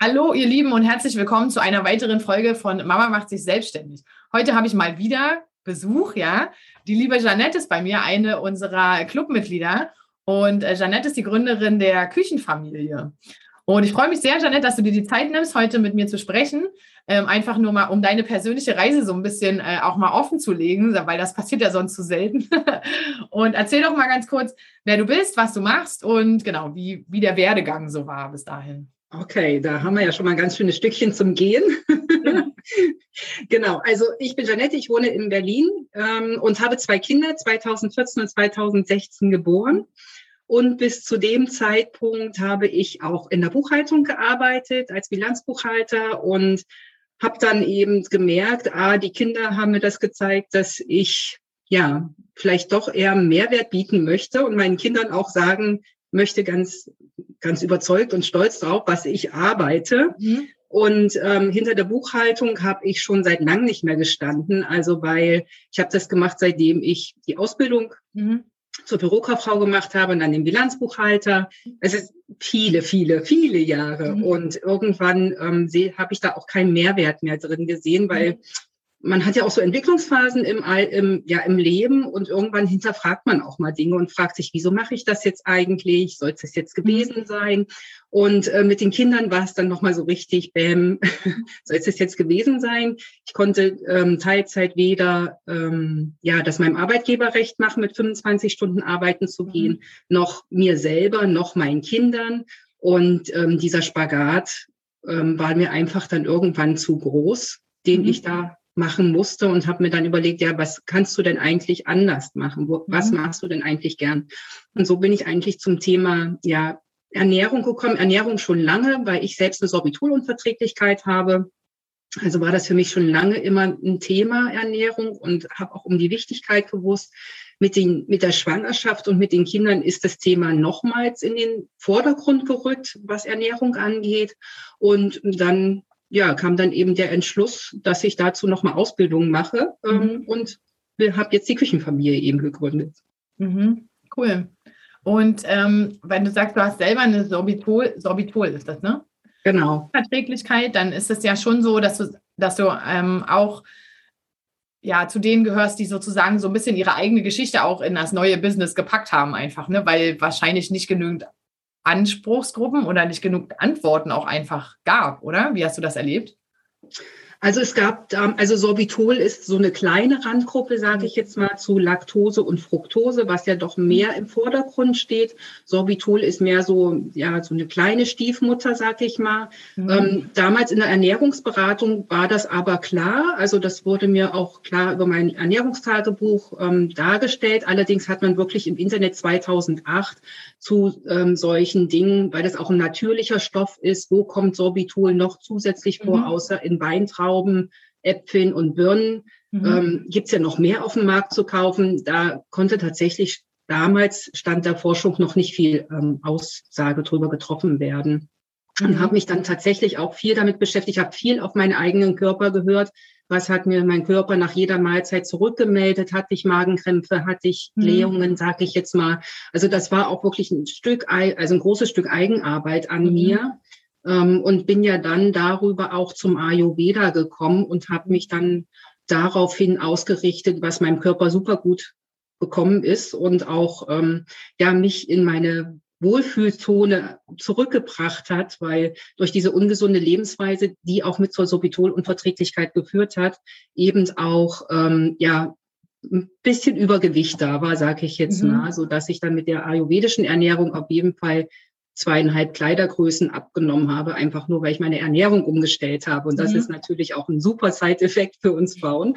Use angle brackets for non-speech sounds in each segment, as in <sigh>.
Hallo, ihr Lieben, und herzlich willkommen zu einer weiteren Folge von Mama macht sich selbstständig. Heute habe ich mal wieder Besuch, ja. Die liebe Jeanette ist bei mir, eine unserer Clubmitglieder. Und äh, Jeanette ist die Gründerin der Küchenfamilie. Und ich freue mich sehr, Jeanette, dass du dir die Zeit nimmst, heute mit mir zu sprechen. Ähm, einfach nur mal, um deine persönliche Reise so ein bisschen äh, auch mal offen zu legen, weil das passiert ja sonst zu selten. <laughs> und erzähl doch mal ganz kurz, wer du bist, was du machst und genau, wie, wie der Werdegang so war bis dahin. Okay, da haben wir ja schon mal ein ganz schönes Stückchen zum Gehen. <laughs> genau, also ich bin Janette, ich wohne in Berlin ähm, und habe zwei Kinder, 2014 und 2016 geboren. Und bis zu dem Zeitpunkt habe ich auch in der Buchhaltung gearbeitet als Bilanzbuchhalter und habe dann eben gemerkt, ah, die Kinder haben mir das gezeigt, dass ich ja vielleicht doch eher Mehrwert bieten möchte und meinen Kindern auch sagen möchte, ganz ganz überzeugt und stolz drauf, was ich arbeite. Mhm. Und ähm, hinter der Buchhaltung habe ich schon seit lang nicht mehr gestanden. Also weil ich habe das gemacht, seitdem ich die Ausbildung mhm. zur Bürokauffrau gemacht habe und dann den Bilanzbuchhalter. Es ist viele, viele, viele Jahre. Mhm. Und irgendwann ähm, habe ich da auch keinen Mehrwert mehr drin gesehen, weil mhm man hat ja auch so Entwicklungsphasen im, im, ja, im Leben und irgendwann hinterfragt man auch mal Dinge und fragt sich, wieso mache ich das jetzt eigentlich? Soll es das jetzt gewesen mhm. sein? Und äh, mit den Kindern war es dann nochmal so richtig, bäm, <laughs> soll es das jetzt gewesen sein? Ich konnte ähm, Teilzeit weder ähm, ja, das meinem Arbeitgeber recht machen, mit 25 Stunden arbeiten zu gehen, mhm. noch mir selber, noch meinen Kindern. Und ähm, dieser Spagat ähm, war mir einfach dann irgendwann zu groß, den mhm. ich da machen musste und habe mir dann überlegt, ja, was kannst du denn eigentlich anders machen? Wo, was mhm. machst du denn eigentlich gern? Und so bin ich eigentlich zum Thema ja Ernährung gekommen. Ernährung schon lange, weil ich selbst eine Sorbitolunverträglichkeit habe. Also war das für mich schon lange immer ein Thema Ernährung und habe auch um die Wichtigkeit gewusst. Mit, den, mit der Schwangerschaft und mit den Kindern ist das Thema nochmals in den Vordergrund gerückt, was Ernährung angeht. Und dann ja, kam dann eben der Entschluss, dass ich dazu nochmal Ausbildung mache ähm, mhm. und habe jetzt die Küchenfamilie eben gegründet. Mhm. Cool. Und ähm, wenn du sagst, du hast selber eine Sorbitol, Sorbitol ist das, ne? Genau. Verträglichkeit, dann ist es ja schon so, dass du, dass du ähm, auch ja, zu denen gehörst, die sozusagen so ein bisschen ihre eigene Geschichte auch in das neue Business gepackt haben, einfach, ne? Weil wahrscheinlich nicht genügend Anspruchsgruppen oder nicht genug Antworten auch einfach gab, oder? Wie hast du das erlebt? Also es gab, also Sorbitol ist so eine kleine Randgruppe, sage ich jetzt mal, zu Laktose und Fructose, was ja doch mehr im Vordergrund steht. Sorbitol ist mehr so, ja, so eine kleine Stiefmutter, sage ich mal. Mhm. Ähm, damals in der Ernährungsberatung war das aber klar. Also das wurde mir auch klar über mein Ernährungstagebuch ähm, dargestellt. Allerdings hat man wirklich im Internet 2008 zu ähm, solchen Dingen, weil das auch ein natürlicher Stoff ist, wo kommt Sorbitol noch zusätzlich vor, mhm. außer in Weintrauben Trauben, Äpfeln und Birnen mhm. ähm, gibt es ja noch mehr auf dem Markt zu kaufen. Da konnte tatsächlich damals stand der Forschung noch nicht viel ähm, Aussage drüber getroffen werden. Mhm. Und habe mich dann tatsächlich auch viel damit beschäftigt, habe viel auf meinen eigenen Körper gehört. Was hat mir mein Körper nach jeder Mahlzeit zurückgemeldet? Hatte ich Magenkrämpfe? Hatte ich mhm. Blähungen, sage ich jetzt mal. Also das war auch wirklich ein Stück, also ein großes Stück Eigenarbeit an mhm. mir ähm, und bin ja dann darüber auch zum Ayurveda gekommen und habe mich dann daraufhin ausgerichtet, was meinem Körper super gut bekommen ist und auch ähm, ja mich in meine Wohlfühlzone zurückgebracht hat, weil durch diese ungesunde Lebensweise, die auch mit zur Sorbitolunverträglichkeit geführt hat, eben auch ähm, ja ein bisschen Übergewicht da war, sage ich jetzt mhm. mal, so dass ich dann mit der ayurvedischen Ernährung auf jeden Fall zweieinhalb Kleidergrößen abgenommen habe, einfach nur, weil ich meine Ernährung umgestellt habe. Und das mhm. ist natürlich auch ein super Side-Effekt für uns Frauen.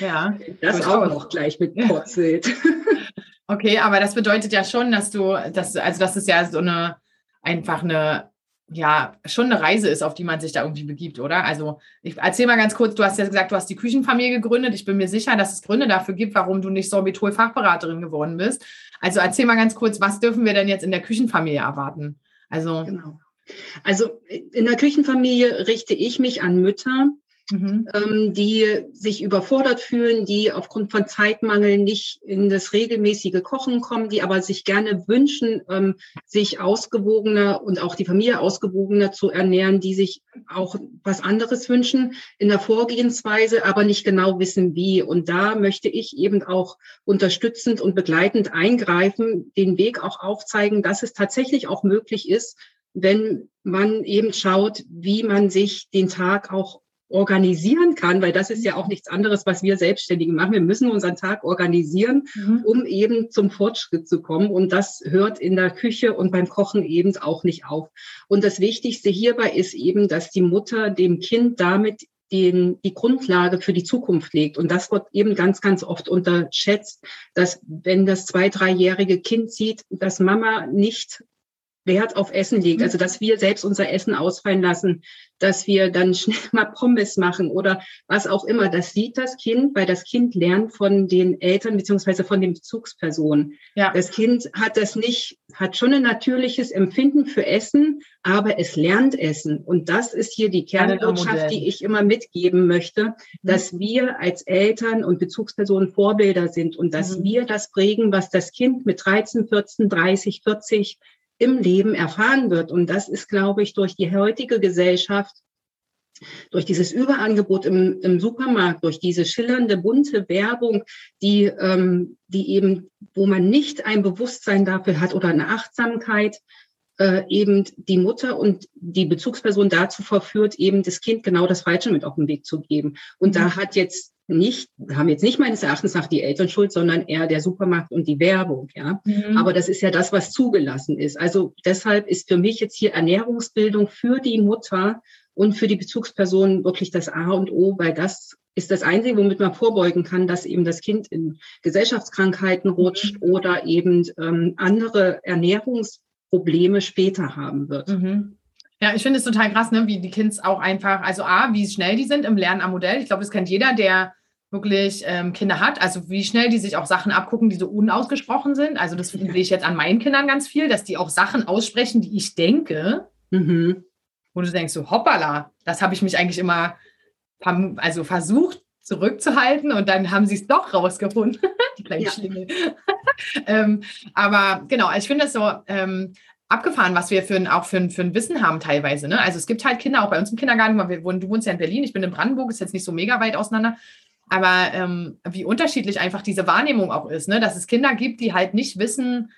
Ja. Das auch noch gleich mit purzelt. <laughs> Okay, aber das bedeutet ja schon, dass du, dass, also das ist ja so eine, einfach eine ja schon eine Reise ist, auf die man sich da irgendwie begibt, oder? Also ich erzähl mal ganz kurz, du hast ja gesagt, du hast die Küchenfamilie gegründet. Ich bin mir sicher, dass es Gründe dafür gibt, warum du nicht Sorbitol-Fachberaterin geworden bist. Also erzähl mal ganz kurz, was dürfen wir denn jetzt in der Küchenfamilie erwarten? Also genau. Also in der Küchenfamilie richte ich mich an Mütter, mhm. ähm, die sich überfordert fühlen, die aufgrund von Zeitmangel nicht in das regelmäßige Kochen kommen, die aber sich gerne wünschen, ähm, sich ausgewogener und auch die Familie ausgewogener zu ernähren, die sich auch was anderes wünschen in der Vorgehensweise, aber nicht genau wissen wie. Und da möchte ich eben auch unterstützend und begleitend eingreifen, den Weg auch aufzeigen, dass es tatsächlich auch möglich ist, wenn man eben schaut, wie man sich den Tag auch organisieren kann, weil das ist ja auch nichts anderes, was wir Selbstständige machen. Wir müssen unseren Tag organisieren, mhm. um eben zum Fortschritt zu kommen. Und das hört in der Küche und beim Kochen eben auch nicht auf. Und das Wichtigste hierbei ist eben, dass die Mutter dem Kind damit den, die Grundlage für die Zukunft legt. Und das wird eben ganz, ganz oft unterschätzt, dass wenn das zwei, dreijährige Kind sieht, dass Mama nicht Wert auf Essen legt. Also, dass wir selbst unser Essen ausfallen lassen, dass wir dann schnell <laughs> mal Pommes machen oder was auch immer. Das sieht das Kind, weil das Kind lernt von den Eltern beziehungsweise von den Bezugspersonen. Ja. Das Kind hat das nicht, hat schon ein natürliches Empfinden für Essen, aber es lernt Essen. Und das ist hier die Kernbotschaft, die ich immer mitgeben möchte, mhm. dass wir als Eltern und Bezugspersonen Vorbilder sind und dass mhm. wir das prägen, was das Kind mit 13, 14, 30, 40 im Leben erfahren wird. Und das ist, glaube ich, durch die heutige Gesellschaft, durch dieses Überangebot im, im Supermarkt, durch diese schillernde, bunte Werbung, die, ähm, die eben, wo man nicht ein Bewusstsein dafür hat oder eine Achtsamkeit, äh, eben die Mutter und die Bezugsperson dazu verführt, eben das Kind genau das Falsche mit auf den Weg zu geben. Und mhm. da hat jetzt nicht, haben jetzt nicht meines Erachtens nach die Eltern schuld, sondern eher der Supermarkt und die Werbung, ja. Mhm. Aber das ist ja das, was zugelassen ist. Also deshalb ist für mich jetzt hier Ernährungsbildung für die Mutter und für die Bezugsperson wirklich das A und O, weil das ist das Einzige, womit man vorbeugen kann, dass eben das Kind in Gesellschaftskrankheiten rutscht mhm. oder eben ähm, andere Ernährungsprobleme später haben wird. Mhm. Ja, ich finde es total krass, ne, wie die Kids auch einfach, also A, wie schnell die sind im Lernen am Modell. Ich glaube, das kennt jeder, der wirklich ähm, Kinder hat, also wie schnell die sich auch Sachen abgucken, die so unausgesprochen sind. Also das sehe ich jetzt an meinen Kindern ganz viel, dass die auch Sachen aussprechen, die ich denke, mhm. wo du denkst, so hoppala, das habe ich mich eigentlich immer also versucht zurückzuhalten und dann haben sie es doch rausgefunden, <laughs> die kleinen ja. Schlingel. <laughs> ähm, aber genau, ich finde das so, ähm, abgefahren, was wir für ein, auch für ein, für ein Wissen haben teilweise. Ne? Also es gibt halt Kinder, auch bei uns im Kindergarten, wir wohnen, du wohnst ja in Berlin, ich bin in Brandenburg, ist jetzt nicht so mega weit auseinander. Aber ähm, wie unterschiedlich einfach diese Wahrnehmung auch ist, ne? dass es Kinder gibt, die halt nicht wissen,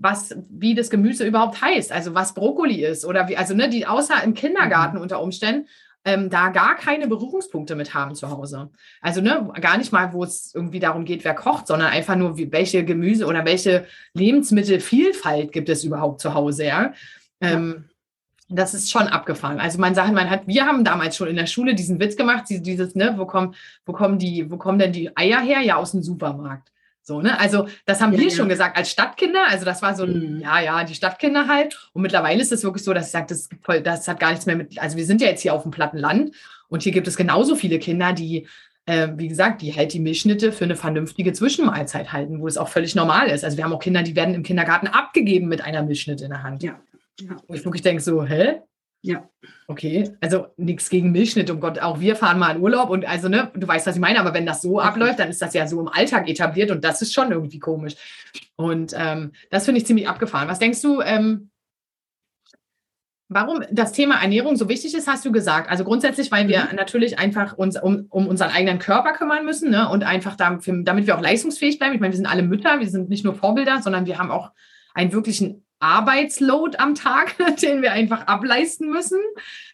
was, wie das Gemüse überhaupt heißt, also was Brokkoli ist oder wie, also ne, die außer im Kindergarten mhm. unter Umständen ähm, da gar keine Berührungspunkte mit haben zu Hause. Also ne, gar nicht mal, wo es irgendwie darum geht, wer kocht, sondern einfach nur, wie, welche Gemüse oder welche Lebensmittelvielfalt gibt es überhaupt zu Hause, ja. Ähm, das ist schon abgefahren. Also man sagt, man hat, wir haben damals schon in der Schule diesen Witz gemacht, dieses, ne, wo kommen, wo kommen die, wo kommen denn die Eier her? Ja, aus dem Supermarkt. So, ne? Also, das haben ja, wir ja. schon gesagt als Stadtkinder. Also, das war so ein, mhm. ja, ja, die Stadtkinder halt. Und mittlerweile ist es wirklich so, dass ich sage, das, das hat gar nichts mehr mit, also wir sind ja jetzt hier auf dem platten Land und hier gibt es genauso viele Kinder, die, äh, wie gesagt, die halt die Milchschnitte für eine vernünftige Zwischenmahlzeit halten, wo es auch völlig normal ist. Also, wir haben auch Kinder, die werden im Kindergarten abgegeben mit einer Milchschnitte in der Hand. Ja. ja. Wo ich wirklich denke, so, hä? Ja. Okay, also nichts gegen Milchschnitt, um Gott, auch wir fahren mal in Urlaub und also, ne, du weißt, was ich meine, aber wenn das so abläuft, dann ist das ja so im Alltag etabliert und das ist schon irgendwie komisch. Und ähm, das finde ich ziemlich abgefahren. Was denkst du, ähm, warum das Thema Ernährung so wichtig ist, hast du gesagt. Also grundsätzlich, weil wir mhm. natürlich einfach uns um, um unseren eigenen Körper kümmern müssen ne? und einfach damit, damit wir auch leistungsfähig bleiben. Ich meine, wir sind alle Mütter, wir sind nicht nur Vorbilder, sondern wir haben auch einen wirklichen Arbeitsload am Tag, <laughs> den wir einfach ableisten müssen.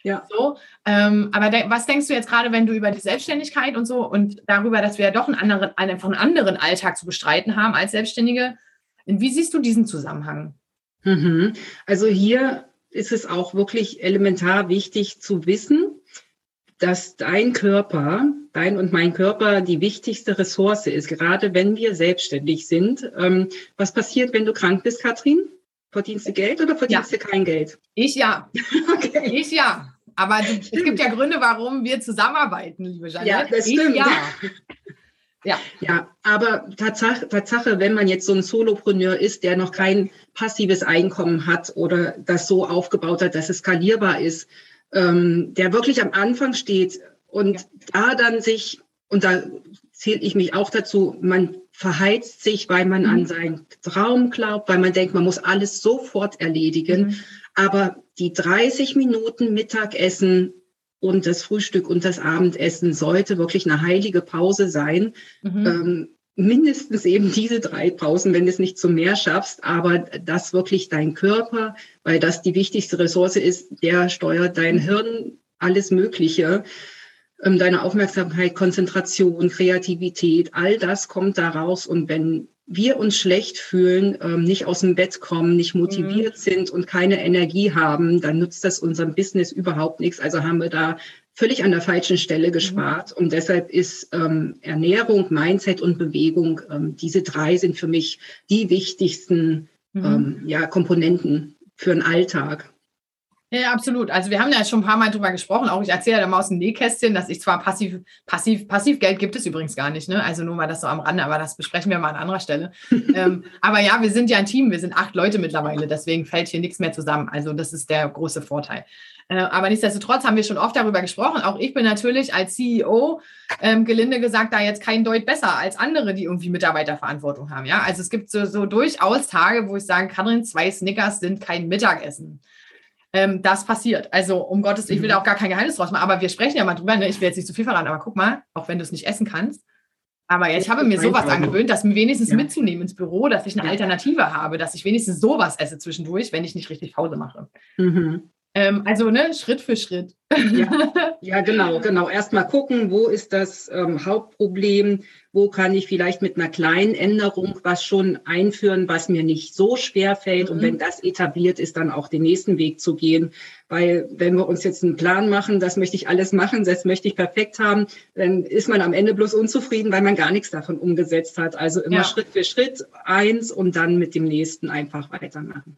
Ja. So, ähm, aber de was denkst du jetzt gerade, wenn du über die Selbstständigkeit und so und darüber, dass wir ja doch einen anderen, einfach einen anderen Alltag zu bestreiten haben als Selbstständige? Wie siehst du diesen Zusammenhang? Mhm. Also hier ist es auch wirklich elementar wichtig zu wissen, dass dein Körper, dein und mein Körper die wichtigste Ressource ist, gerade wenn wir selbstständig sind. Ähm, was passiert, wenn du krank bist, Katrin? Verdienst du Geld oder verdienst ja. du kein Geld? Ich ja. <laughs> okay. Ich ja. Aber du, es gibt ja Gründe, warum wir zusammenarbeiten, liebe Janine. Ja, das stimmt. Ich, ja. <laughs> Ja. ja, aber Tatsache, Tatsache, wenn man jetzt so ein Solopreneur ist, der noch kein passives Einkommen hat oder das so aufgebaut hat, dass es skalierbar ist, ähm, der wirklich am Anfang steht und ja. da dann sich, und da zähle ich mich auch dazu, man verheizt sich, weil man mhm. an seinen Traum glaubt, weil man denkt, man muss alles sofort erledigen. Mhm. Aber die 30 Minuten Mittagessen und das Frühstück und das Abendessen sollte wirklich eine heilige Pause sein. Mhm. Ähm, mindestens eben diese drei Pausen, wenn du es nicht zu mehr schaffst, aber das wirklich dein Körper, weil das die wichtigste Ressource ist, der steuert dein Hirn, alles Mögliche. Ähm, deine Aufmerksamkeit, Konzentration, Kreativität, all das kommt da raus. Und wenn wir uns schlecht fühlen, ähm, nicht aus dem Bett kommen, nicht motiviert mhm. sind und keine Energie haben, dann nutzt das unserem Business überhaupt nichts. Also haben wir da völlig an der falschen Stelle gespart. Mhm. Und deshalb ist ähm, Ernährung, Mindset und Bewegung, ähm, diese drei sind für mich die wichtigsten mhm. ähm, ja, Komponenten für den Alltag. Ja, absolut. Also wir haben ja schon ein paar Mal drüber gesprochen. Auch ich erzähle ja mal aus dem Nähkästchen, dass ich zwar passiv, passiv, Passivgeld gibt es übrigens gar nicht, ne? Also nur mal das so am Rande, aber das besprechen wir mal an anderer Stelle. <laughs> ähm, aber ja, wir sind ja ein Team, wir sind acht Leute mittlerweile, deswegen fällt hier nichts mehr zusammen. Also das ist der große Vorteil. Äh, aber nichtsdestotrotz haben wir schon oft darüber gesprochen. Auch ich bin natürlich als CEO, ähm, gelinde gesagt, da jetzt kein Deut besser als andere, die irgendwie Mitarbeiterverantwortung haben. Ja, also es gibt so, so durchaus Tage, wo ich sagen kann, zwei Snickers sind kein Mittagessen ähm, das passiert. Also um Gottes, ich will da mhm. auch gar kein Geheimnis draus machen, aber wir sprechen ja mal drüber. Ne? Ich will jetzt nicht zu viel verraten, aber guck mal, auch wenn du es nicht essen kannst. Aber ja, ich habe mir sowas angewöhnt, das wenigstens ja. mitzunehmen ins Büro, dass ich eine Alternative habe, dass ich wenigstens sowas esse zwischendurch, wenn ich nicht richtig Pause mache. Mhm. Ähm, also ne, Schritt für Schritt. Ja, <laughs> ja genau, genau. Erstmal gucken, wo ist das ähm, Hauptproblem, wo kann ich vielleicht mit einer kleinen Änderung was schon einführen, was mir nicht so schwer fällt. Mhm. Und wenn das etabliert ist, dann auch den nächsten Weg zu gehen. Weil wenn wir uns jetzt einen Plan machen, das möchte ich alles machen, das möchte ich perfekt haben, dann ist man am Ende bloß unzufrieden, weil man gar nichts davon umgesetzt hat. Also immer ja. Schritt für Schritt eins und dann mit dem nächsten einfach weitermachen.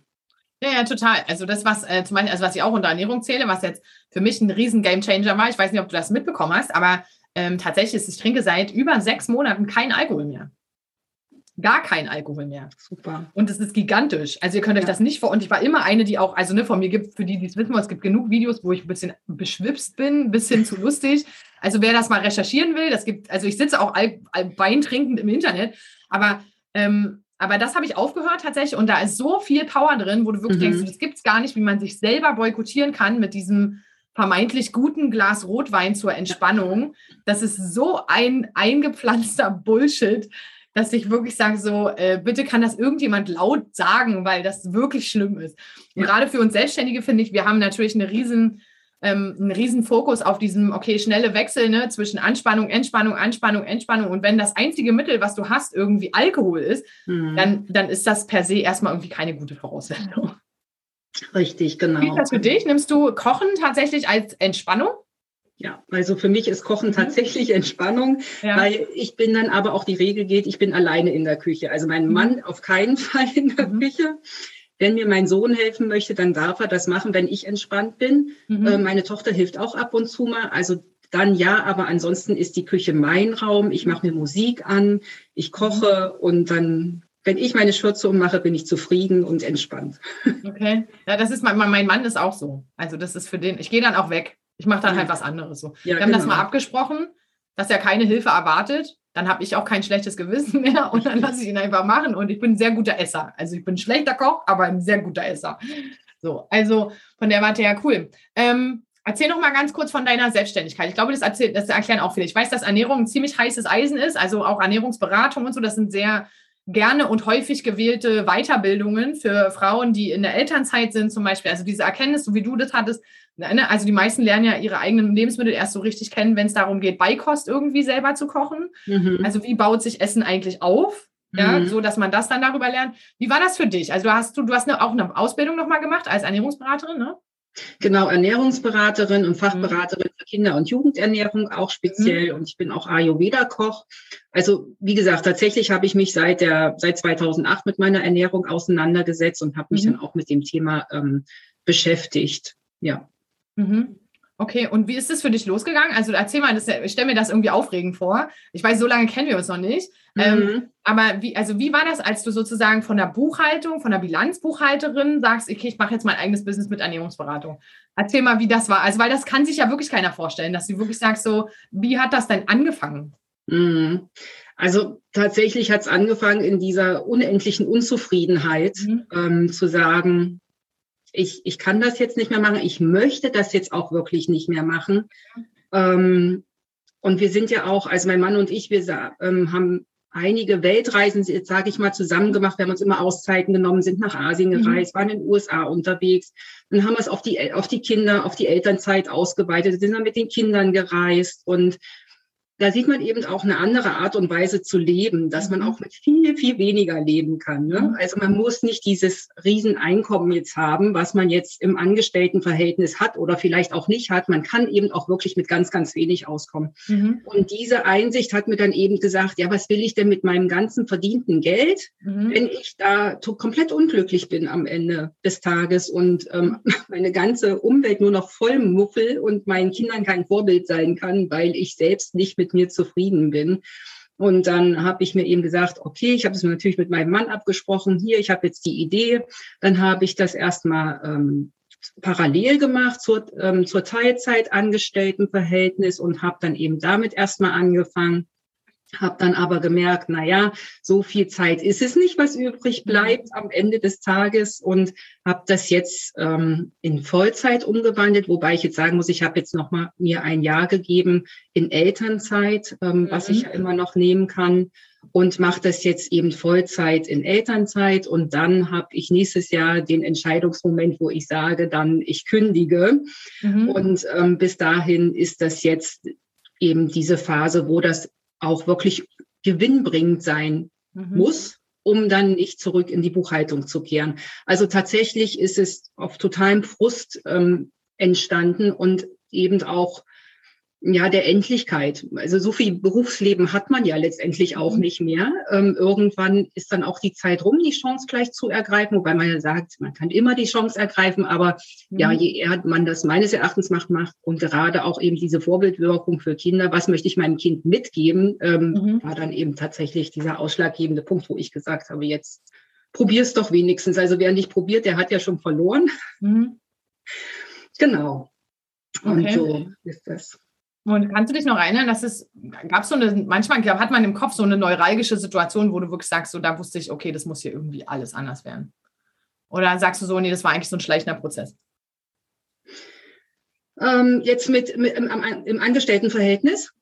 Ja, ja, total. Also das, was äh, zum Beispiel, also was ich auch unter Ernährung zähle, was jetzt für mich ein riesen Gamechanger war, ich weiß nicht, ob du das mitbekommen hast, aber ähm, tatsächlich ist, ich trinke seit über sechs Monaten kein Alkohol mehr. Gar kein Alkohol mehr. Super. Und es ist gigantisch. Also ihr könnt euch ja. das nicht vor. Und ich war immer eine, die auch, also ne, von mir gibt, für die, die es wissen wollen, es gibt genug Videos, wo ich ein bisschen beschwipst bin, ein bisschen zu lustig. Also wer das mal recherchieren will, das gibt, also ich sitze auch all Wein trinkend im Internet, aber ähm, aber das habe ich aufgehört tatsächlich und da ist so viel Power drin, wo du wirklich mhm. denkst, das gibt es gar nicht, wie man sich selber boykottieren kann mit diesem vermeintlich guten Glas Rotwein zur Entspannung. Das ist so ein eingepflanzter Bullshit, dass ich wirklich sage, so, äh, bitte kann das irgendjemand laut sagen, weil das wirklich schlimm ist. Und ja. gerade für uns Selbstständige finde ich, wir haben natürlich eine riesen ähm, einen riesen Fokus auf diesem, okay, schnelle Wechsel ne, zwischen Anspannung, Entspannung, Anspannung, Entspannung. Und wenn das einzige Mittel, was du hast, irgendwie Alkohol ist, mhm. dann, dann ist das per se erstmal irgendwie keine gute Voraussetzung. Richtig, genau. Wie ist das für dich? Nimmst du Kochen tatsächlich als Entspannung? Ja, also für mich ist Kochen mhm. tatsächlich Entspannung, ja. weil ich bin dann aber auch die Regel geht, ich bin alleine in der Küche. Also mein mhm. Mann auf keinen Fall in der mhm. Küche. Wenn mir mein Sohn helfen möchte, dann darf er das machen, wenn ich entspannt bin. Mhm. Äh, meine Tochter hilft auch ab und zu mal. Also dann ja, aber ansonsten ist die Küche mein Raum. Ich mache mir Musik an, ich koche mhm. und dann, wenn ich meine Schürze ummache, bin ich zufrieden und entspannt. <laughs> Okay. Ja, das ist mein, mein Mann ist auch so. Also das ist für den, ich gehe dann auch weg. Ich mache dann halt was anderes so. Ja, Wir haben genau. das mal abgesprochen, dass er keine Hilfe erwartet dann habe ich auch kein schlechtes Gewissen mehr und dann lasse ich ihn einfach machen. Und ich bin ein sehr guter Esser. Also ich bin ein schlechter Koch, aber ein sehr guter Esser. So, also von der Warte her cool. Ähm, erzähl noch mal ganz kurz von deiner Selbstständigkeit. Ich glaube, das, erzähl, das erklären auch viele. Ich weiß, dass Ernährung ein ziemlich heißes Eisen ist, also auch Ernährungsberatung und so. Das sind sehr gerne und häufig gewählte Weiterbildungen für Frauen, die in der Elternzeit sind, zum Beispiel. Also diese Erkenntnis, so wie du das hattest, Ne, also die meisten lernen ja ihre eigenen Lebensmittel erst so richtig kennen, wenn es darum geht, Beikost irgendwie selber zu kochen. Mhm. Also wie baut sich Essen eigentlich auf? Ja, mhm. so dass man das dann darüber lernt. Wie war das für dich? Also du hast du, du hast eine, auch eine Ausbildung nochmal gemacht als Ernährungsberaterin, ne? Genau, Ernährungsberaterin und Fachberaterin für Kinder- und Jugendernährung auch speziell. Mhm. Und ich bin auch Ayurveda-Koch. Also wie gesagt, tatsächlich habe ich mich seit der seit 2008 mit meiner Ernährung auseinandergesetzt und habe mich mhm. dann auch mit dem Thema ähm, beschäftigt. Ja. Mhm. Okay, und wie ist es für dich losgegangen? Also erzähl mal, das, ich stelle mir das irgendwie aufregend vor. Ich weiß, so lange kennen wir uns noch nicht. Ähm, mhm. Ähm, aber wie, also wie war das, als du sozusagen von der Buchhaltung, von der Bilanzbuchhalterin sagst, okay, ich mache jetzt mein eigenes Business mit Ernährungsberatung? Erzähl mal, wie das war. Also, weil das kann sich ja wirklich keiner vorstellen, dass du wirklich sagst, so, wie hat das denn angefangen? Mhm. Also tatsächlich hat es angefangen in dieser unendlichen Unzufriedenheit mhm. ähm, zu sagen, ich, ich kann das jetzt nicht mehr machen, ich möchte das jetzt auch wirklich nicht mehr machen. Ähm, und wir sind ja auch, also mein Mann und ich, wir ähm, haben einige Weltreisen, jetzt sage ich mal, zusammen gemacht. Wir haben uns immer Auszeiten genommen, sind nach Asien mhm. gereist, mhm. waren in den USA unterwegs. Dann haben wir es auf die, auf die Kinder, auf die Elternzeit ausgeweitet, sind dann mit den Kindern gereist und da sieht man eben auch eine andere Art und Weise zu leben, dass man auch mit viel, viel weniger leben kann. Ne? Mhm. Also man muss nicht dieses Rieseneinkommen jetzt haben, was man jetzt im Angestelltenverhältnis hat oder vielleicht auch nicht hat. Man kann eben auch wirklich mit ganz, ganz wenig auskommen. Mhm. Und diese Einsicht hat mir dann eben gesagt, ja, was will ich denn mit meinem ganzen verdienten Geld, mhm. wenn ich da komplett unglücklich bin am Ende des Tages und ähm, <laughs> meine ganze Umwelt nur noch voll Muffel und meinen Kindern kein Vorbild sein kann, weil ich selbst nicht mit mit mir zufrieden bin. Und dann habe ich mir eben gesagt, okay, ich habe es natürlich mit meinem Mann abgesprochen. Hier, ich habe jetzt die Idee. Dann habe ich das erstmal ähm, parallel gemacht zur, ähm, zur Teilzeitangestelltenverhältnis und habe dann eben damit erstmal angefangen. Habe dann aber gemerkt, na ja, so viel Zeit ist es nicht, was übrig mhm. bleibt am Ende des Tages und habe das jetzt ähm, in Vollzeit umgewandelt, wobei ich jetzt sagen muss, ich habe jetzt noch mal mir ein Jahr gegeben in Elternzeit, ähm, mhm. was ich ja immer noch nehmen kann und mache das jetzt eben Vollzeit in Elternzeit und dann habe ich nächstes Jahr den Entscheidungsmoment, wo ich sage, dann ich kündige mhm. und ähm, bis dahin ist das jetzt eben diese Phase, wo das auch wirklich gewinnbringend sein mhm. muss, um dann nicht zurück in die Buchhaltung zu kehren. Also tatsächlich ist es auf totalem Frust ähm, entstanden und eben auch ja, der Endlichkeit. Also so viel Berufsleben hat man ja letztendlich auch mhm. nicht mehr. Ähm, irgendwann ist dann auch die Zeit rum, die Chance gleich zu ergreifen, wobei man ja sagt, man kann immer die Chance ergreifen, aber mhm. ja, je eher man das meines Erachtens macht, macht und gerade auch eben diese Vorbildwirkung für Kinder, was möchte ich meinem Kind mitgeben, ähm, mhm. war dann eben tatsächlich dieser ausschlaggebende Punkt, wo ich gesagt habe, jetzt probier's doch wenigstens. Also wer nicht probiert, der hat ja schon verloren. Mhm. Genau. Und okay. so ist das. Und kannst du dich noch erinnern, dass es, gab so eine, manchmal hat man im Kopf so eine neuralgische Situation, wo du wirklich sagst, so da wusste ich, okay, das muss hier irgendwie alles anders werden. Oder sagst du so, nee, das war eigentlich so ein schleichender Prozess? Ähm, jetzt mit, mit im, im Angestelltenverhältnis.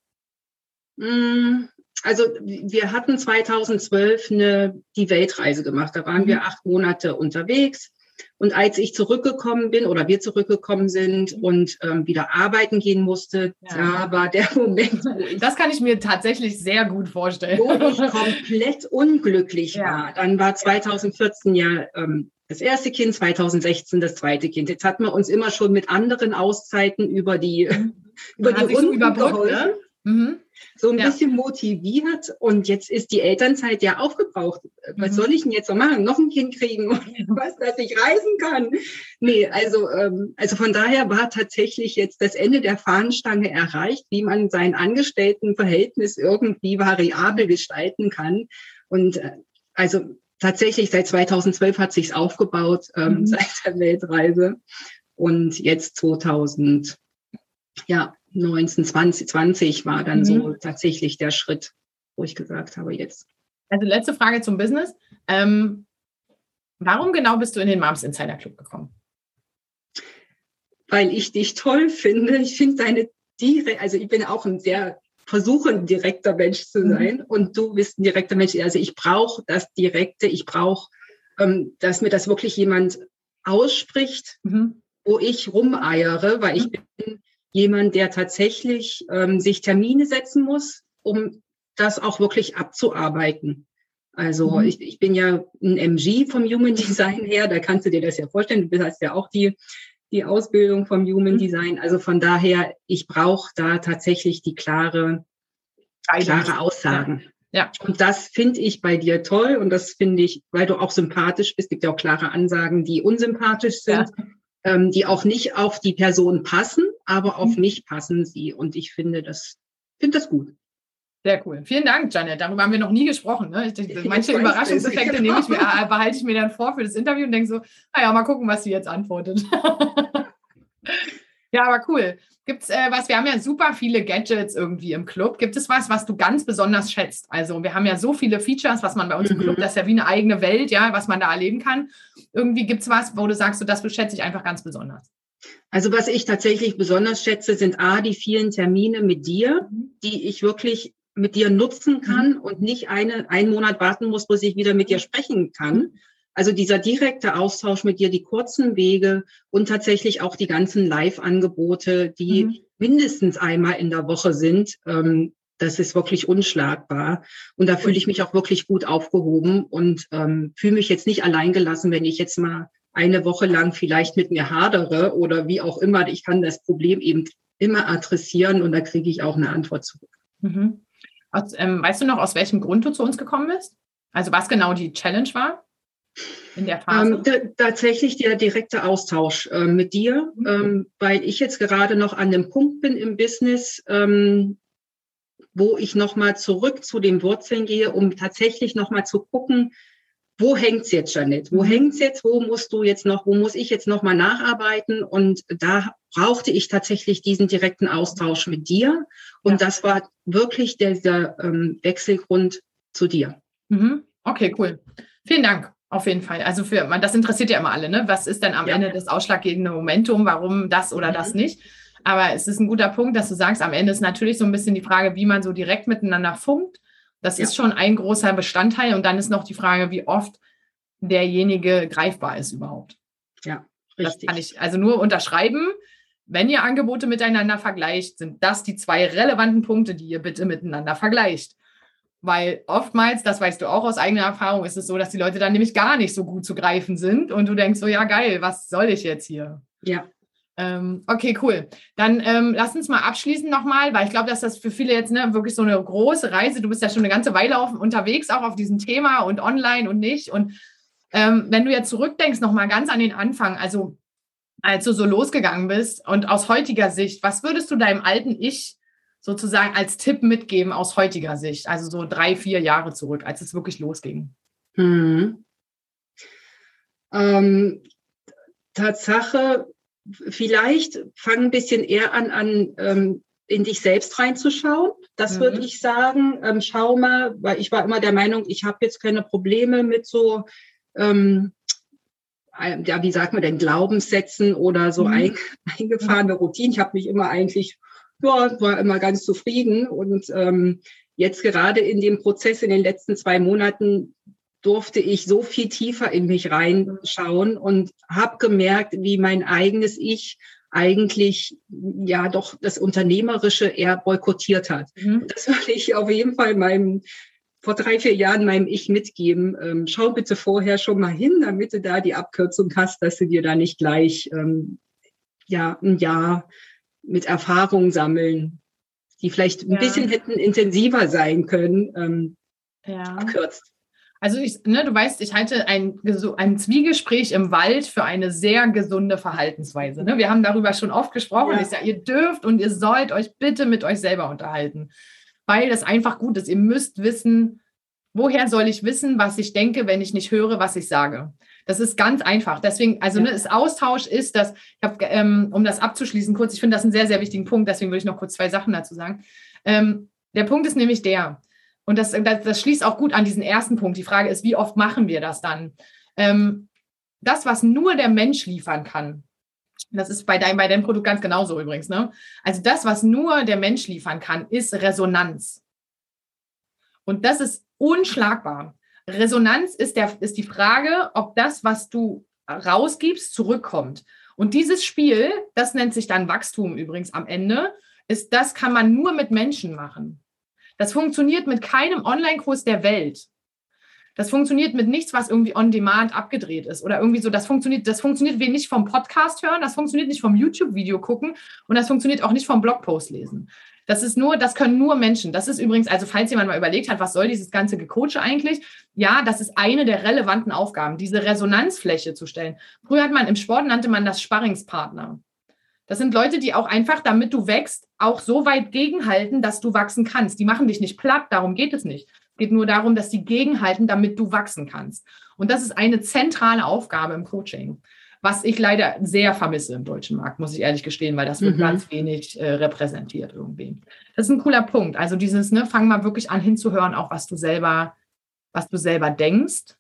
Mm, also wir hatten 2012 eine, die Weltreise gemacht. Da waren mhm. wir acht Monate unterwegs. Und als ich zurückgekommen bin oder wir zurückgekommen sind und ähm, wieder arbeiten gehen musste, ja. da war der <laughs> Moment. das kann ich mir tatsächlich sehr gut vorstellen. Wo ich komplett unglücklich ja. war. Dann war 2014 ja ähm, das erste Kind, 2016 das zweite Kind. Jetzt hatten wir uns immer schon mit anderen Auszeiten über die, mhm. <laughs> über die Runden so geholfen. Ne? Mhm so ein ja. bisschen motiviert. Und jetzt ist die Elternzeit ja aufgebraucht. Was mhm. soll ich denn jetzt noch machen? Noch ein Kind kriegen und was, dass ich reisen kann? Nee, also, ähm, also von daher war tatsächlich jetzt das Ende der Fahnenstange erreicht, wie man sein Angestelltenverhältnis irgendwie variabel gestalten kann. Und äh, also tatsächlich seit 2012 hat sich's aufgebaut, ähm, mhm. <laughs> seit der Weltreise. Und jetzt 2000, ja, 19, 20, 20 war dann mhm. so tatsächlich der Schritt, wo ich gesagt habe, jetzt. Also letzte Frage zum Business. Ähm, warum genau bist du in den Moms Insider Club gekommen? Weil ich dich toll finde. Ich finde deine direkt, also ich bin auch ein sehr versuche ein direkter Mensch zu mhm. sein mhm. und du bist ein direkter Mensch. Also ich brauche das Direkte, ich brauche, ähm, dass mir das wirklich jemand ausspricht, mhm. wo ich rumeiere, weil ich mhm. bin jemand, der tatsächlich ähm, sich Termine setzen muss, um das auch wirklich abzuarbeiten. Also mhm. ich, ich bin ja ein MG vom Human <laughs> Design her, da kannst du dir das ja vorstellen. Du hast ja auch die, die Ausbildung vom Human mhm. Design. Also von daher, ich brauche da tatsächlich die klare, klare Aussagen. Ja. Und das finde ich bei dir toll und das finde ich, weil du auch sympathisch bist, gibt ja auch klare Ansagen, die unsympathisch sind, ja. Ähm, die auch nicht auf die Person passen, aber auf mhm. mich passen sie. Und ich finde das, finde das gut. Sehr cool. Vielen Dank, Janet. Darüber haben wir noch nie gesprochen. Ne? Ich, manche ich Überraschungseffekte nehme ich mir, äh, behalte ich mir dann vor für das Interview und denke so, naja, mal gucken, was sie jetzt antwortet. <laughs> ja, aber cool. Gibt es äh, was? Wir haben ja super viele Gadgets irgendwie im Club. Gibt es was, was du ganz besonders schätzt? Also, wir haben ja so viele Features, was man bei uns mhm. im Club, mhm. das ist ja wie eine eigene Welt, ja, was man da erleben kann. Irgendwie gibt es was, wo du sagst, so, das schätze ich einfach ganz besonders. Also was ich tatsächlich besonders schätze, sind A, die vielen Termine mit dir, mhm. die ich wirklich mit dir nutzen kann mhm. und nicht eine, einen Monat warten muss, bis ich wieder mit dir sprechen kann. Also dieser direkte Austausch mit dir, die kurzen Wege und tatsächlich auch die ganzen Live-Angebote, die mhm. mindestens einmal in der Woche sind, ähm, das ist wirklich unschlagbar. Und da fühle ich mich auch wirklich gut aufgehoben und ähm, fühle mich jetzt nicht alleingelassen, wenn ich jetzt mal eine Woche lang vielleicht mit mir hadere oder wie auch immer. Ich kann das Problem eben immer adressieren und da kriege ich auch eine Antwort zurück. Mhm. Aus, ähm, weißt du noch, aus welchem Grund du zu uns gekommen bist? Also was genau die Challenge war in der Phase? Ähm, tatsächlich der direkte Austausch äh, mit dir, mhm. ähm, weil ich jetzt gerade noch an dem Punkt bin im Business, ähm, wo ich nochmal zurück zu den Wurzeln gehe, um tatsächlich nochmal zu gucken, wo hängt's jetzt, Janet? Wo mhm. hängt's jetzt? Wo musst du jetzt noch, wo muss ich jetzt noch mal nacharbeiten? Und da brauchte ich tatsächlich diesen direkten Austausch mit dir. Und ja. das war wirklich der, der ähm, Wechselgrund zu dir. Mhm. Okay, cool. Vielen Dank. Auf jeden Fall. Also für das interessiert ja immer alle, ne? Was ist denn am ja. Ende das ausschlaggebende Momentum? Warum das oder mhm. das nicht? Aber es ist ein guter Punkt, dass du sagst, am Ende ist natürlich so ein bisschen die Frage, wie man so direkt miteinander funkt das ja. ist schon ein großer Bestandteil. Und dann ist noch die Frage, wie oft derjenige greifbar ist überhaupt. Ja, richtig. Das kann ich also nur unterschreiben. Wenn ihr Angebote miteinander vergleicht, sind das die zwei relevanten Punkte, die ihr bitte miteinander vergleicht. Weil oftmals, das weißt du auch aus eigener Erfahrung, ist es so, dass die Leute dann nämlich gar nicht so gut zu greifen sind und du denkst so, ja geil, was soll ich jetzt hier? Ja. Ähm, okay, cool. Dann ähm, lass uns mal abschließen nochmal, weil ich glaube, dass das für viele jetzt ne, wirklich so eine große Reise, du bist ja schon eine ganze Weile auf, unterwegs, auch auf diesem Thema und online und nicht. Und ähm, wenn du jetzt zurückdenkst, nochmal ganz an den Anfang, also als du so losgegangen bist und aus heutiger Sicht, was würdest du deinem alten Ich sozusagen als Tipp mitgeben aus heutiger Sicht, also so drei, vier Jahre zurück, als es wirklich losging? Hm. Ähm, Tatsache, vielleicht fang ein bisschen eher an, an ähm, in dich selbst reinzuschauen. Das mhm. würde ich sagen. Ähm, schau mal, weil ich war immer der Meinung, ich habe jetzt keine Probleme mit so, ähm, ja, wie sagt man denn, Glaubenssätzen oder so mhm. ein, <laughs> eingefahrene Routinen. Ich habe mich immer eigentlich, ja, war immer ganz zufrieden. Und ähm, jetzt gerade in dem Prozess in den letzten zwei Monaten durfte ich so viel tiefer in mich reinschauen und habe gemerkt, wie mein eigenes Ich eigentlich ja doch das Unternehmerische eher boykottiert hat. Mhm. Das will ich auf jeden Fall meinem vor drei, vier Jahren meinem Ich mitgeben. Ähm, schau bitte vorher schon mal hin, damit du da die Abkürzung hast, dass du dir da nicht gleich ähm, ja ein Jahr mit Erfahrung sammeln, die vielleicht ein ja. bisschen hätten intensiver sein können, ähm, ja. abkürzt. Also ich, ne, du weißt, ich halte ein, ein Zwiegespräch im Wald für eine sehr gesunde Verhaltensweise. Ne? Wir haben darüber schon oft gesprochen. Ja. Sage, ihr dürft und ihr sollt euch bitte mit euch selber unterhalten, weil das einfach gut ist. Ihr müsst wissen, woher soll ich wissen, was ich denke, wenn ich nicht höre, was ich sage. Das ist ganz einfach. Deswegen, also ja. ne, das Austausch ist das, ich hab, ähm, um das abzuschließen kurz, ich finde das einen sehr, sehr wichtigen Punkt, deswegen würde ich noch kurz zwei Sachen dazu sagen. Ähm, der Punkt ist nämlich der, und das, das, das, schließt auch gut an diesen ersten Punkt. Die Frage ist, wie oft machen wir das dann? Ähm, das, was nur der Mensch liefern kann, das ist bei deinem, bei deinem Produkt ganz genauso übrigens. Ne? Also das, was nur der Mensch liefern kann, ist Resonanz. Und das ist unschlagbar. Resonanz ist, der, ist die Frage, ob das, was du rausgibst, zurückkommt. Und dieses Spiel, das nennt sich dann Wachstum übrigens am Ende, ist, das kann man nur mit Menschen machen. Das funktioniert mit keinem Online-Kurs der Welt. Das funktioniert mit nichts, was irgendwie on demand abgedreht ist oder irgendwie so. Das funktioniert, das funktioniert nicht vom Podcast hören, das funktioniert nicht vom YouTube-Video gucken und das funktioniert auch nicht vom Blogpost lesen. Das ist nur, das können nur Menschen. Das ist übrigens, also falls jemand mal überlegt hat, was soll dieses ganze Gecoache eigentlich? Ja, das ist eine der relevanten Aufgaben, diese Resonanzfläche zu stellen. Früher hat man im Sport nannte man das Sparringspartner. Das sind Leute, die auch einfach, damit du wächst, auch so weit gegenhalten, dass du wachsen kannst. Die machen dich nicht platt, darum geht es nicht. Es geht nur darum, dass die gegenhalten, damit du wachsen kannst. Und das ist eine zentrale Aufgabe im Coaching, was ich leider sehr vermisse im deutschen Markt, muss ich ehrlich gestehen, weil das wird mhm. ganz wenig äh, repräsentiert irgendwie. Das ist ein cooler Punkt. Also dieses, ne, fang mal wirklich an hinzuhören, auch was du selber, was du selber denkst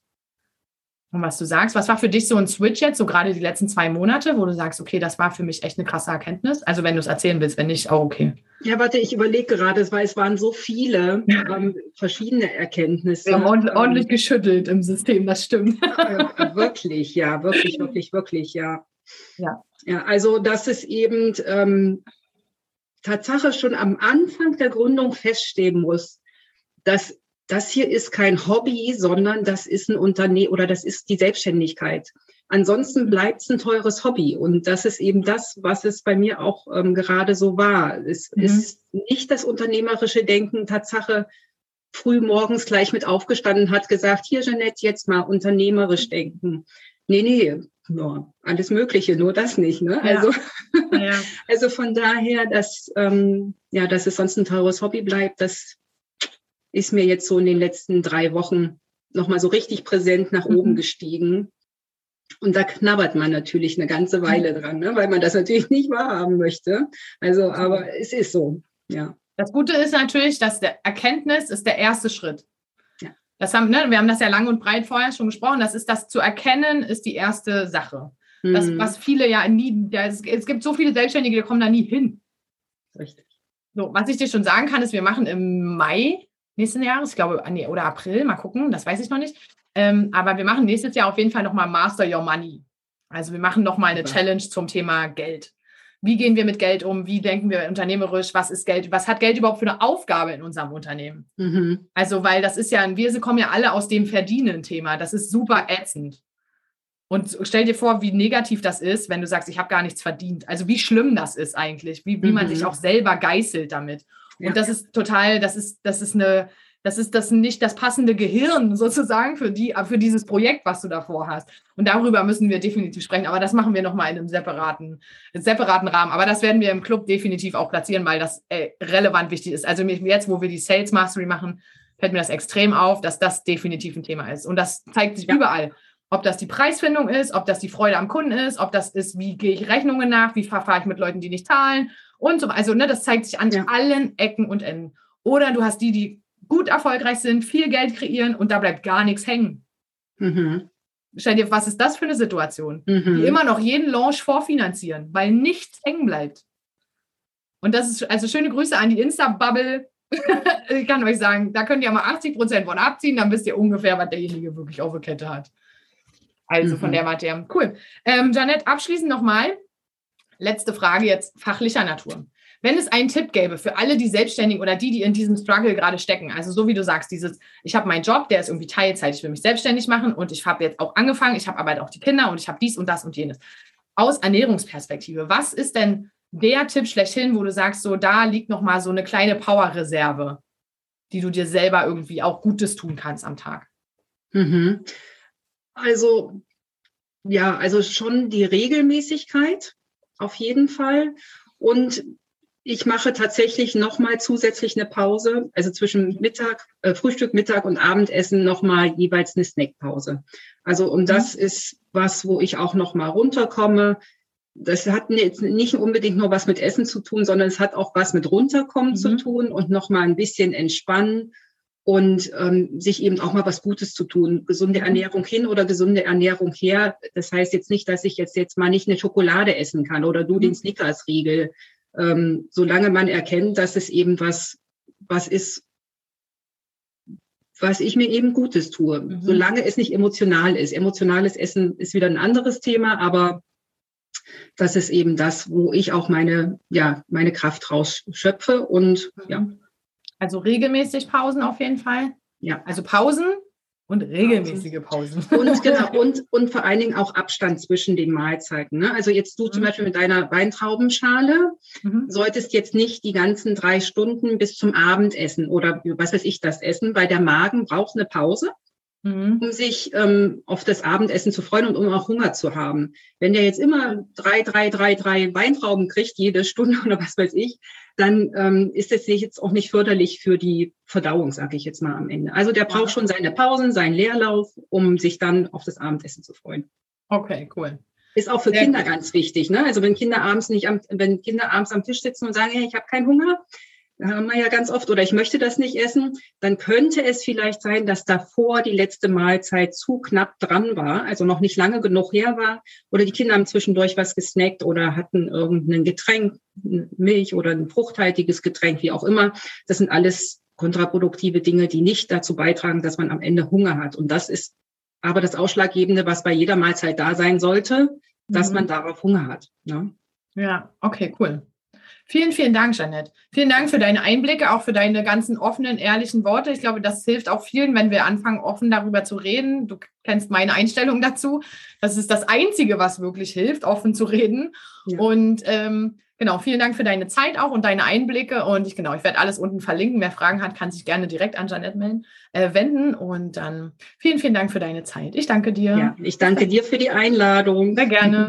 und was du sagst. Was war für dich so ein Switch jetzt, so gerade die letzten zwei Monate, wo du sagst, okay, das war für mich echt eine krasse Erkenntnis? Also wenn du es erzählen willst, wenn nicht, auch okay. Ja, warte, ich überlege gerade, weil es waren so viele <laughs> ähm, verschiedene Erkenntnisse. Wir haben ordentlich, ähm, ordentlich geschüttelt im System, das stimmt. Äh, wirklich, ja, wirklich, <laughs> wirklich, wirklich, ja. Ja, ja also das ist eben ähm, Tatsache schon am Anfang der Gründung feststehen muss, dass das hier ist kein Hobby, sondern das ist ein Unternehmen oder das ist die Selbstständigkeit. Ansonsten bleibt es ein teures Hobby. Und das ist eben das, was es bei mir auch ähm, gerade so war. Es mhm. ist nicht das unternehmerische Denken, Tatsache, früh morgens gleich mit aufgestanden, hat gesagt, hier Jeanette, jetzt mal unternehmerisch denken. Nee, nee, ja, alles Mögliche, nur das nicht. Ne? Ja. Also, ja. <laughs> also von daher, dass, ähm, ja, dass es sonst ein teures Hobby bleibt, das ist mir jetzt so in den letzten drei Wochen nochmal so richtig präsent nach mhm. oben gestiegen. Und da knabbert man natürlich eine ganze Weile dran, ne? weil man das natürlich nicht wahrhaben möchte. Also, aber es ist so, ja. Das Gute ist natürlich, dass der Erkenntnis ist der erste Schritt. Ja. Das haben, ne, wir haben das ja lang und breit vorher schon gesprochen. Das ist das zu erkennen, ist die erste Sache. Mhm. Das, was viele ja nie, ja, es, es, gibt so viele Selbstständige, die kommen da nie hin. Richtig. So, was ich dir schon sagen kann, ist, wir machen im Mai nächsten Jahres, ich glaube, nee, oder April, mal gucken, das weiß ich noch nicht. Ähm, aber wir machen nächstes Jahr auf jeden Fall nochmal Master Your Money. Also wir machen nochmal eine. Challenge zum Thema Geld. Wie gehen wir mit Geld um? Wie denken wir unternehmerisch? Was ist Geld? Was hat Geld überhaupt für eine Aufgabe in unserem Unternehmen? Mhm. Also, weil das ist ja, wir kommen ja alle aus dem Verdienen-Thema. Das ist super ätzend. Und stell dir vor, wie negativ das ist, wenn du sagst, ich habe gar nichts verdient. Also wie schlimm das ist eigentlich, wie, wie mhm. man sich auch selber geißelt damit. Und ja. das ist total, das ist, das ist eine, das ist das nicht das passende Gehirn <laughs> sozusagen für, die, für dieses Projekt, was du davor hast. Und darüber müssen wir definitiv sprechen. Aber das machen wir nochmal in einem separaten, separaten Rahmen. Aber das werden wir im Club definitiv auch platzieren, weil das äh, relevant wichtig ist. Also jetzt, wo wir die Sales Mastery machen, fällt mir das extrem auf, dass das definitiv ein Thema ist. Und das zeigt sich ja. überall. Ob das die Preisfindung ist, ob das die Freude am Kunden ist, ob das ist, wie gehe ich Rechnungen nach, wie verfahre ich mit Leuten, die nicht zahlen und so. Also ne, das zeigt sich an ja. allen Ecken und Enden. Oder du hast die, die gut erfolgreich sind, viel Geld kreieren und da bleibt gar nichts hängen. Mhm. Stell dir, was ist das für eine Situation? Mhm. Die immer noch jeden Launch vorfinanzieren, weil nichts hängen bleibt. Und das ist also schöne Grüße an die Insta-Bubble. <laughs> ich kann euch sagen, da könnt ihr mal 80 Prozent von abziehen, dann wisst ihr ungefähr, was derjenige wirklich auf der Kette hat. Also mhm. von der Warte her. Cool. Ähm, Janette, abschließend nochmal. Letzte Frage jetzt fachlicher Natur. Wenn es einen Tipp gäbe für alle, die selbstständig oder die, die in diesem Struggle gerade stecken, also so wie du sagst, dieses, ich habe meinen Job, der ist irgendwie Teilzeit, ich will mich selbstständig machen und ich habe jetzt auch angefangen, ich habe aber auch die Kinder und ich habe dies und das und jenes. Aus Ernährungsperspektive, was ist denn der Tipp schlechthin, wo du sagst, so da liegt noch mal so eine kleine Powerreserve, die du dir selber irgendwie auch Gutes tun kannst am Tag? Mhm. Also ja, also schon die Regelmäßigkeit auf jeden Fall. Und ich mache tatsächlich nochmal zusätzlich eine Pause, also zwischen Mittag, äh, Frühstück, Mittag und Abendessen nochmal jeweils eine Snackpause. Also und das mhm. ist was, wo ich auch nochmal runterkomme. Das hat jetzt nicht unbedingt nur was mit Essen zu tun, sondern es hat auch was mit runterkommen mhm. zu tun und nochmal ein bisschen entspannen und ähm, sich eben auch mal was Gutes zu tun. Gesunde. Ernährung hin oder gesunde Ernährung her. Das heißt jetzt nicht, dass ich jetzt, jetzt mal nicht eine Schokolade essen kann oder du den mhm. Snickers-Riegel ähm, solange man erkennt, dass es eben was, was ist, was ich mir eben Gutes tue, mhm. solange es nicht emotional ist. Emotionales Essen ist wieder ein anderes Thema, aber das ist eben das, wo ich auch meine, ja, meine Kraft rausschöpfe und mhm. ja. Also regelmäßig Pausen auf jeden Fall. Ja. Also Pausen Und regelmäßige Pausen. Und genau, <laughs> und, und vor allen Dingen auch Abstand zwischen den Mahlzeiten. Ne? Also jetzt du zum mhm. Beispiel mit deiner Weintraubenschale mhm. solltest jetzt nicht die ganzen drei Stunden bis zum Abendessen oder was weiß ich das essen, weil der Magen braucht eine Pause mhm. um sich ähm, auf das Abendessen zu freuen und um auch Hunger zu haben. Wenn der jetzt immer drei, drei, drei, drei Weintrauben kriegt, jede Stunde <laughs> oder was weiß ich, dann ähm, ist das jetzt auch nicht förderlich für die Verdauung, sage ich jetzt mal am Ende. Also der braucht schon seine Pausen, seinen Leerlauf, um sich dann auf das Abendessen zu freuen. Okay, cool. Ist auch für Sehr Kinder gut. ganz wichtig. Ne? Also wenn Kinder abends nicht am, wenn Kinder abends am Tisch sitzen und sagen, hey, ich habe keinen Hunger, haben wir ja ganz oft, oder ich möchte das nicht essen, dann könnte es vielleicht sein, dass davor die letzte Mahlzeit zu knapp dran war, also noch nicht lange genug her war, oder die Kinder haben zwischendurch was gesnackt oder hatten irgendein Getränk, Milch oder ein fruchthaltiges Getränk, wie auch immer. Das sind alles kontraproduktive Dinge, die nicht dazu beitragen, dass man am Ende Hunger hat. Und das ist aber das Ausschlaggebende, was bei jeder Mahlzeit da sein sollte, dass mhm. man darauf Hunger hat. Ne? Ja, okay, cool. Vielen, vielen Dank, Janet. Vielen Dank für deine Einblicke, auch für deine ganzen offenen, ehrlichen Worte. Ich glaube, das hilft auch vielen, wenn wir anfangen, offen darüber zu reden. Du kennst meine Einstellung dazu. Das ist das Einzige, was wirklich hilft, offen zu reden. Ja. Und ähm, genau, vielen Dank für deine Zeit auch und deine Einblicke. Und ich genau, ich werde alles unten verlinken. Wer Fragen hat, kann sich gerne direkt an Janet melden, äh, wenden. Und dann vielen, vielen Dank für deine Zeit. Ich danke dir. Ja, ich danke dir für die Einladung. Sehr gerne.